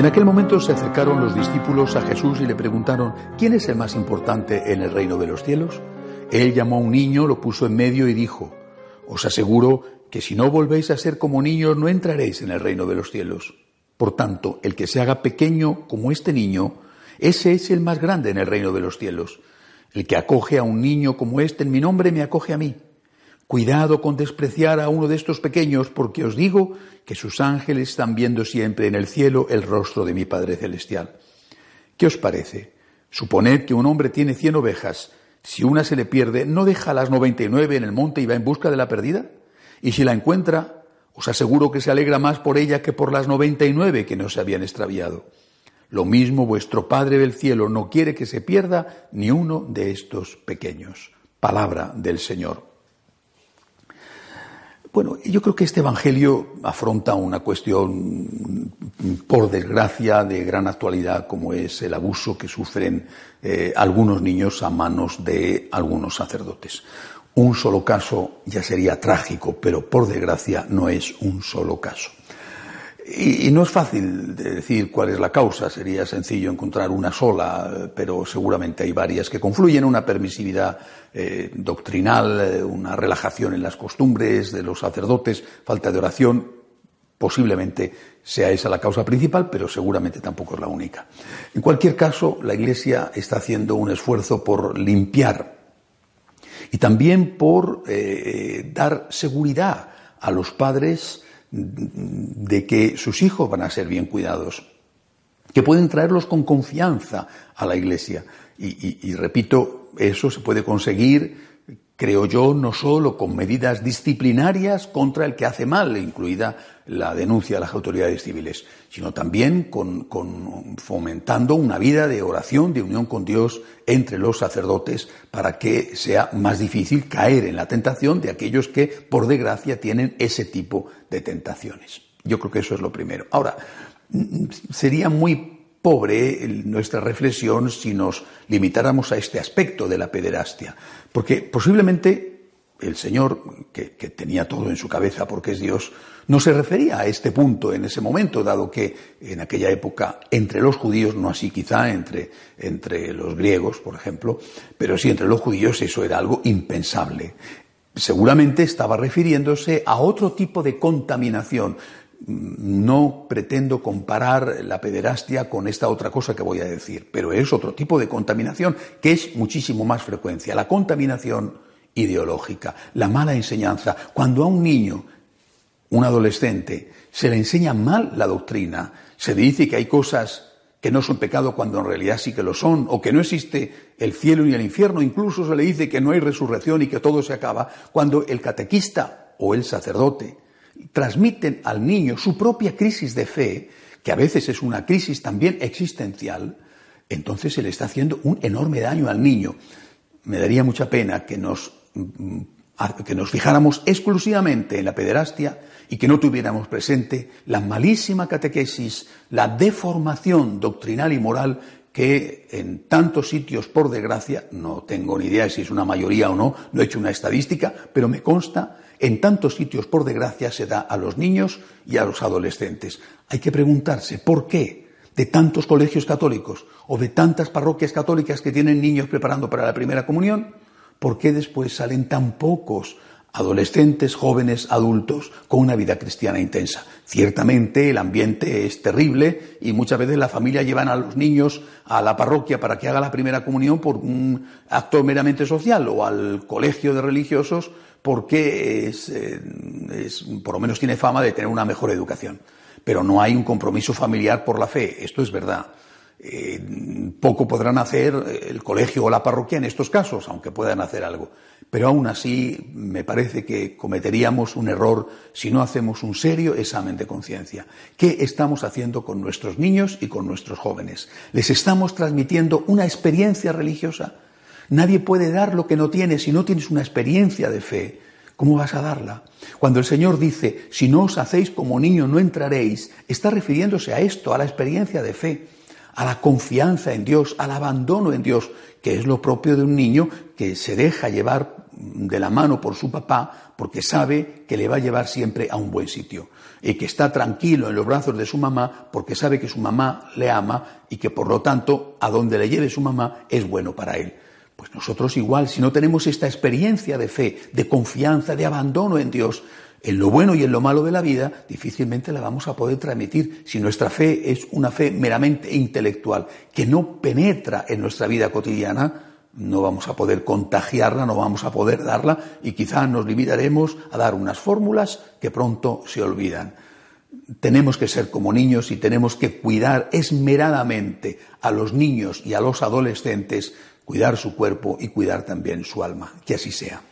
En aquel momento se acercaron los discípulos a Jesús y le preguntaron, ¿quién es el más importante en el reino de los cielos? Él llamó a un niño, lo puso en medio y dijo, os aseguro que si no volvéis a ser como niños no entraréis en el reino de los cielos. Por tanto, el que se haga pequeño como este niño, ese es el más grande en el reino de los cielos. El que acoge a un niño como este en mi nombre me acoge a mí. Cuidado con despreciar a uno de estos pequeños, porque os digo que sus ángeles están viendo siempre en el cielo el rostro de mi Padre Celestial. ¿Qué os parece? Suponed que un hombre tiene cien ovejas. Si una se le pierde, ¿no deja las noventa y nueve en el monte y va en busca de la perdida? Y si la encuentra, os aseguro que se alegra más por ella que por las noventa y nueve que no se habían extraviado. Lo mismo vuestro Padre del cielo no quiere que se pierda ni uno de estos pequeños. Palabra del Señor. Bueno, yo creo que este Evangelio afronta una cuestión, por desgracia, de gran actualidad, como es el abuso que sufren eh, algunos niños a manos de algunos sacerdotes. Un solo caso ya sería trágico, pero por desgracia no es un solo caso. Y, no es fácil decir cuál es la causa, sería sencillo encontrar una sola, pero seguramente hay varias que confluyen, una permisividad eh, doctrinal, eh, una relajación en las costumbres de los sacerdotes, falta de oración, posiblemente sea esa la causa principal, pero seguramente tampoco es la única. En cualquier caso, la Iglesia está haciendo un esfuerzo por limpiar y también por eh, dar seguridad a los padres de que sus hijos van a ser bien cuidados, que pueden traerlos con confianza a la iglesia. Y, repito, eso se puede conseguir, creo yo, no solo con medidas disciplinarias contra el que hace mal, incluida la denuncia a las autoridades civiles, sino también con, fomentando una vida de oración, de unión con Dios entre los sacerdotes, para que sea más difícil caer en la tentación de aquellos que, por desgracia, tienen ese tipo de tentaciones. Yo creo que eso es lo primero. Ahora, sería muy pobre nuestra reflexión si nos limitáramos a este aspecto de la pederastia, porque posiblemente el Señor, que, tenía todo en su cabeza porque es Dios, no se refería a este punto en ese momento, dado que en aquella época entre los judíos, no así quizá entre, entre los griegos, por ejemplo, pero sí entre los judíos eso era algo impensable. Seguramente estaba refiriéndose a otro tipo de contaminación. No pretendo comparar la pederastia con esta otra cosa que voy a decir, pero es otro tipo de contaminación que es muchísimo más frecuencia. La contaminación ideológica, la mala enseñanza. Cuando a un niño, un adolescente, se le enseña mal la doctrina, se dice que hay cosas que no son pecado cuando en realidad sí que lo son, o que no existe el cielo ni el infierno, incluso se le dice que no hay resurrección y que todo se acaba, cuando el catequista o el sacerdote transmiten al niño su propia crisis de fe, que a veces es una crisis también existencial, entonces se le está haciendo un enorme daño al niño. Me daría mucha pena que nos que nos fijáramos exclusivamente en la pederastia y que no tuviéramos presente la malísima catequesis, la deformación doctrinal y moral que en tantos sitios, por desgracia, no tengo ni idea de si es una mayoría o no, no he hecho una estadística, pero me consta, en tantos sitios, por desgracia, se da a los niños y a los adolescentes. Hay que preguntarse por qué de tantos colegios católicos o de tantas parroquias católicas que tienen niños preparando para la primera comunión, ¿por qué después salen tan pocos adolescentes, jóvenes, adultos con una vida cristiana intensa? Ciertamente el ambiente es terrible y muchas veces la familia llevan a los niños a la parroquia para que haga la primera comunión por un acto meramente social o al colegio de religiosos porque es, eh, por lo menos tiene fama de tener una mejor educación. Pero no hay un compromiso familiar por la fe, esto es verdad. Eh, poco podrán hacer el colegio o la parroquia en estos casos, aunque puedan hacer algo. Pero aún así me parece que cometeríamos un error si no hacemos un serio examen de conciencia. ¿Qué estamos haciendo con nuestros niños y con nuestros jóvenes? ¿Les estamos transmitiendo una experiencia religiosa? Nadie puede dar lo que no tiene si no tienes una experiencia de fe. ¿Cómo vas a darla? Cuando el Señor dice, si no os hacéis como niños no entraréis, está refiriéndose a esto, a la experiencia de fe a la confianza en Dios, al abandono en Dios, que es lo propio de un niño que se deja llevar de la mano por su papá porque sabe que le va a llevar siempre a un buen sitio y que está tranquilo en los brazos de su mamá porque sabe que su mamá le ama y que por lo tanto a donde le lleve su mamá es bueno para él. Pues nosotros igual, si no tenemos esta experiencia de fe, de confianza, de abandono en Dios, en lo bueno y en lo malo de la vida, difícilmente la vamos a poder transmitir si nuestra fe es una fe meramente intelectual, que no penetra en nuestra vida cotidiana, no vamos a poder contagiarla, no vamos a poder darla y quizá nos limitaremos a dar unas fórmulas que pronto se olvidan. Tenemos que ser como niños y tenemos que cuidar esmeradamente a los niños y a los adolescentes, cuidar su cuerpo y cuidar también su alma. Que así sea.